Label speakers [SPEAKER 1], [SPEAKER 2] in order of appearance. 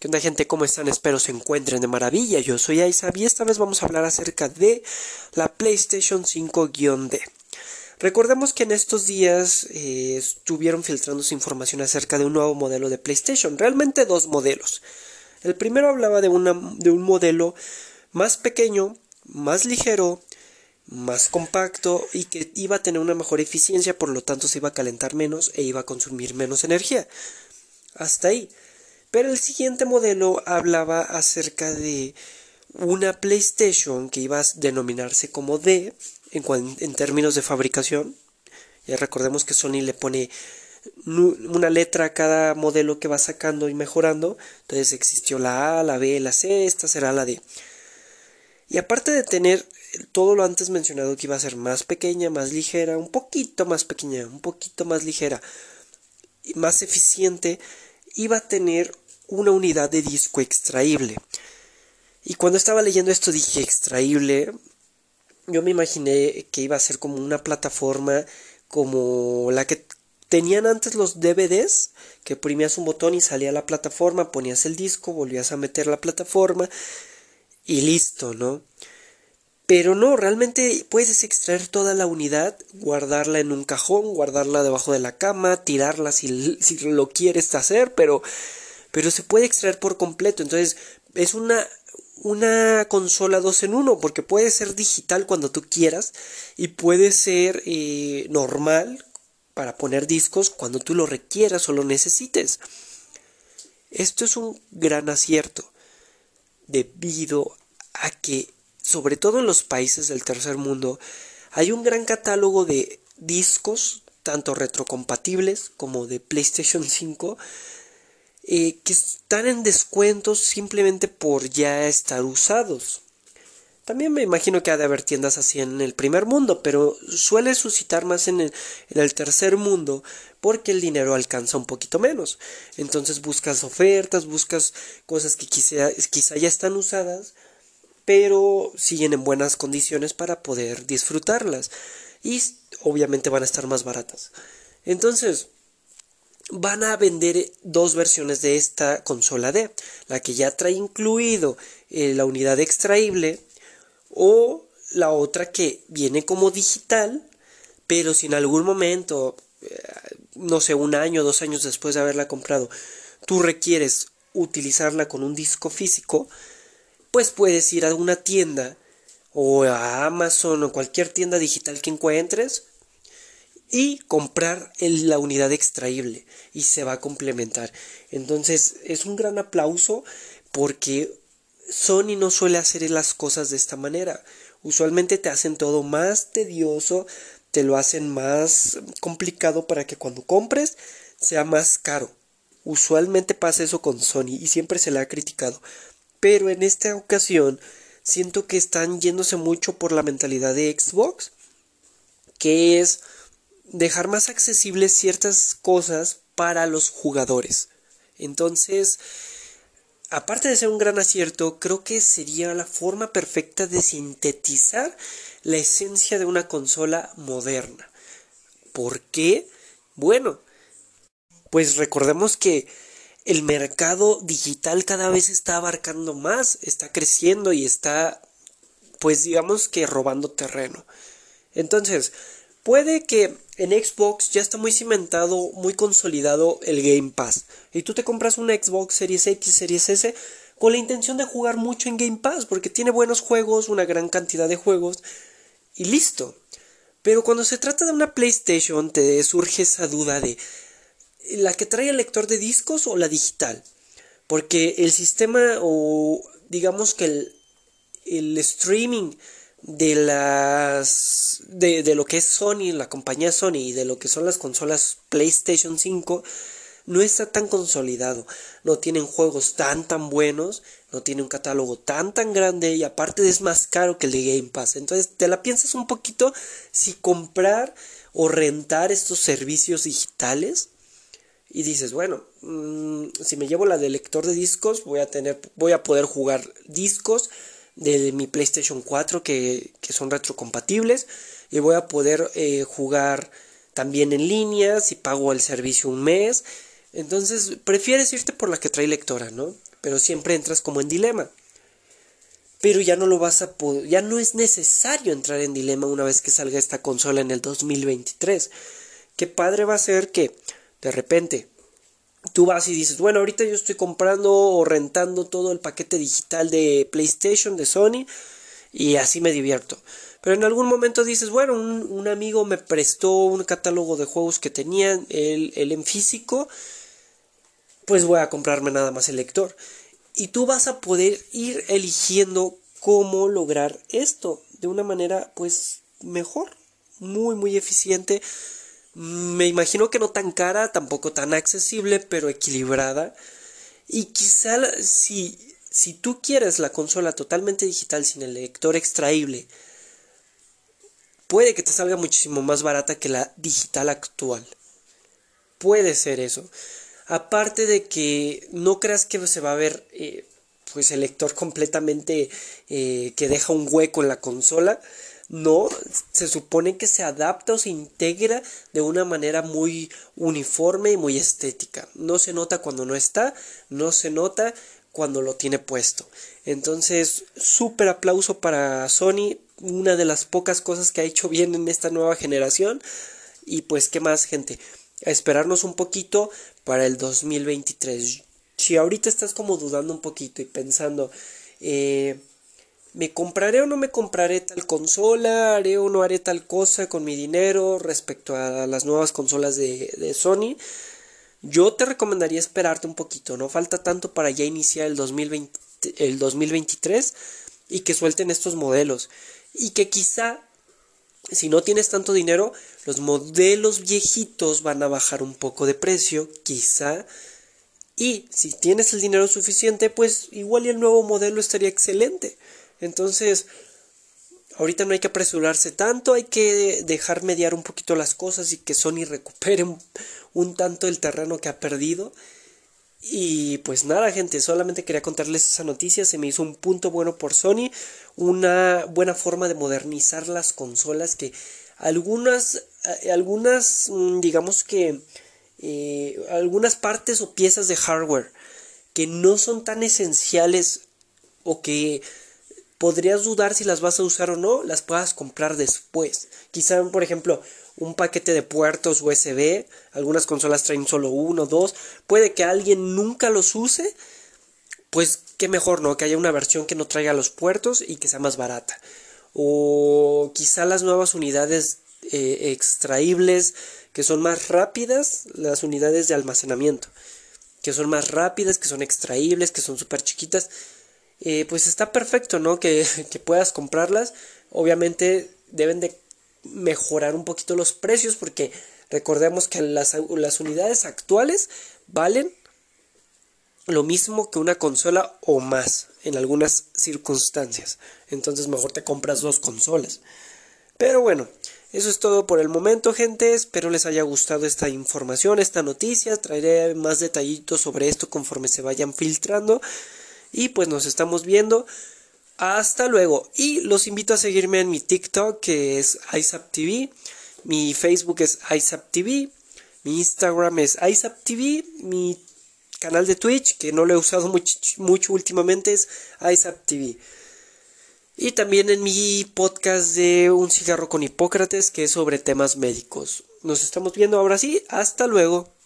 [SPEAKER 1] ¿Qué onda gente? ¿Cómo están? Espero se encuentren de maravilla. Yo soy Aizab y esta vez vamos a hablar acerca de la PlayStation 5-D. Recordemos que en estos días eh, estuvieron filtrándose información acerca de un nuevo modelo de PlayStation. Realmente dos modelos. El primero hablaba de, de un modelo más pequeño, más ligero, más compacto y que iba a tener una mejor eficiencia, por lo tanto se iba a calentar menos e iba a consumir menos energía. Hasta ahí. Pero el siguiente modelo hablaba acerca de una PlayStation que iba a denominarse como D en, términos de fabricación. Ya recordemos que Sony le pone una letra a cada modelo que va sacando y mejorando. Entonces existió la A, la B, la C, esta será la D. Y aparte de tener todo lo antes mencionado que iba a ser más pequeña, más ligera, un poquito más pequeña, un poquito más ligera y más eficiente, iba a tener una unidad de disco extraíble. Y cuando estaba leyendo esto dije extraíble, yo me imaginé que iba a ser como una plataforma como la que tenían antes los DVDs, que oprimías un botón y salía la plataforma, ponías el disco, volvías a meter la plataforma y listo, ¿no? Pero no, realmente puedes extraer toda la unidad, guardarla en un cajón, guardarla debajo de la cama, tirarla si, si lo quieres hacer, pero pero se puede extraer por completo. Entonces es una, una consola 2 en 1 porque puede ser digital cuando tú quieras y puede ser eh, normal para poner discos cuando tú lo requieras o lo necesites. Esto es un gran acierto debido a que sobre todo en los países del tercer mundo hay un gran catálogo de discos tanto retrocompatibles como de PlayStation 5 eh, que están en descuentos simplemente por ya estar usados. También me imagino que ha de haber tiendas así en el primer mundo, pero suele suscitar más en el, tercer mundo porque el dinero alcanza un poquito menos. Entonces buscas ofertas, buscas cosas que quizá, quizá ya están usadas, pero siguen en buenas condiciones para poder disfrutarlas. Y obviamente van a estar más baratas. Entonces, van a vender dos versiones de esta consola D, la que ya trae incluido eh, la unidad extraíble o la otra que viene como digital, pero si en algún momento, eh, no sé, un año, dos años después de haberla comprado, tú requieres utilizarla con un disco físico, pues puedes ir a una tienda o a Amazon o cualquier tienda digital que encuentres y comprar la unidad extraíble y se va a complementar. Entonces es un gran aplauso porque Sony no suele hacer las cosas de esta manera. Usualmente te hacen todo más tedioso, te lo hacen más complicado para que cuando compres sea más caro. Usualmente pasa eso con Sony y siempre se le ha criticado. Pero en esta ocasión siento que están yéndose mucho por la mentalidad de Xbox, que es dejar más accesibles ciertas cosas para los jugadores. Entonces, aparte de ser un gran acierto, creo que sería la forma perfecta de sintetizar la esencia de una consola moderna. ¿Por qué? Bueno, pues recordemos que el mercado digital cada vez está abarcando más, está creciendo y está, pues digamos que robando terreno. Entonces, Puede que en Xbox ya está muy cimentado, muy consolidado el Game Pass. Y tú te compras una Xbox Series X, Series S con la intención de jugar mucho en Game Pass, porque tiene buenos juegos, una gran cantidad de juegos, y listo. Pero cuando se trata de una PlayStation te surge esa duda de la que trae el lector de discos o la digital. Porque el sistema o digamos que el, el streaming de las de, de, lo que es Sony, la compañía Sony y de lo que son las consolas PlayStation 5 no está tan consolidado, no tienen juegos tan tan buenos, no tiene un catálogo tan tan grande y aparte es más caro que el de Game Pass. Entonces te la piensas un poquito si comprar o rentar estos servicios digitales y dices, bueno, mm, si me llevo la de lector de discos, voy a tener voy a poder jugar discos de mi PlayStation 4 que, son retrocompatibles y voy a poder eh, jugar también en línea si pago el servicio un mes. Entonces, prefieres irte por la que trae lectora, ¿no? pero siempre entras como en dilema. Pero ya no lo vas a poder, ya no es necesario entrar en dilema una vez que salga esta consola en el 2023. Qué padre va a ser que de repente tú vas y dices, bueno, ahorita yo estoy comprando o rentando todo el paquete digital de PlayStation, de Sony, y así me divierto. Pero en algún momento dices, bueno, un, amigo me prestó un catálogo de juegos que tenía él, en físico, pues voy a comprarme nada más el lector. Y tú vas a poder ir eligiendo cómo lograr esto de una manera pues mejor, muy muy eficiente. Me imagino que no tan cara, tampoco tan accesible, pero equilibrada. Y quizá si, si tú quieres la consola totalmente digital sin el lector extraíble, puede que te salga muchísimo más barata que la digital actual. Puede ser eso. Aparte de que no creas que se va a ver eh, pues el lector completamente eh, que deja un hueco en la consola. No, se supone que se adapta o se integra de una manera muy uniforme y muy estética. No se nota cuando no está, no se nota cuando lo tiene puesto. Entonces, súper aplauso para Sony una de las pocas cosas que ha hecho bien en esta nueva generación. Y pues, ¿qué más, gente? Esperarnos un poquito para el 2023. Si ahorita estás como dudando un poquito y pensando, eh, ¿me compraré o no me compraré tal consola? ¿Haré o no haré tal cosa con mi dinero respecto a las nuevas consolas de, Sony? Yo te recomendaría esperarte un poquito, no falta tanto para ya iniciar el, 2020, el 2023 y que suelten estos modelos y que quizá si no tienes tanto dinero, los modelos viejitos van a bajar un poco de precio, quizá. Y si tienes el dinero suficiente, pues igual el nuevo modelo estaría excelente. Entonces, ahorita no hay que apresurarse tanto, hay que dejar mediar un poquito las cosas y que Sony recupere un, tanto el terreno que ha perdido. Y pues nada, gente, solamente quería contarles esa noticia. Se me hizo un punto bueno por Sony, una buena forma de modernizar las consolas que algunas, eh, algunas, mm, digamos que, eh, algunas partes o piezas de hardware que no son tan esenciales o que podrías dudar si las vas a usar o no, las puedas comprar después. Quizá, por ejemplo, un paquete de puertos USB, algunas consolas traen solo uno, dos, puede que alguien nunca los use, pues qué mejor, ¿no? Que haya una versión que no traiga los puertos y que sea más barata. O quizá las nuevas unidades eh, extraíbles que son más rápidas, las unidades de almacenamiento, que son más rápidas, que son extraíbles, que son súper chiquitas, eh, pues está perfecto, ¿no? Que, que puedas comprarlas. Obviamente deben de mejorar un poquito los precios porque recordemos que las, las unidades actuales valen lo mismo que una consola o más en algunas circunstancias. Entonces mejor te compras dos consolas. Pero bueno, eso es todo por el momento, gente. Espero les haya gustado esta información, esta noticia. Traeré más detallitos sobre esto conforme se vayan filtrando. Y pues nos estamos viendo. Hasta luego. Y los invito a seguirme en mi TikTok que es ISAPTV. Mi Facebook es ISAPTV. Mi Instagram es ISAPTV. Mi canal de Twitch, que no lo he usado mucho, últimamente, es ISAPTV. Y también en mi podcast de Un cigarro con Hipócrates, que es sobre temas médicos. Nos estamos viendo ahora sí. Hasta luego.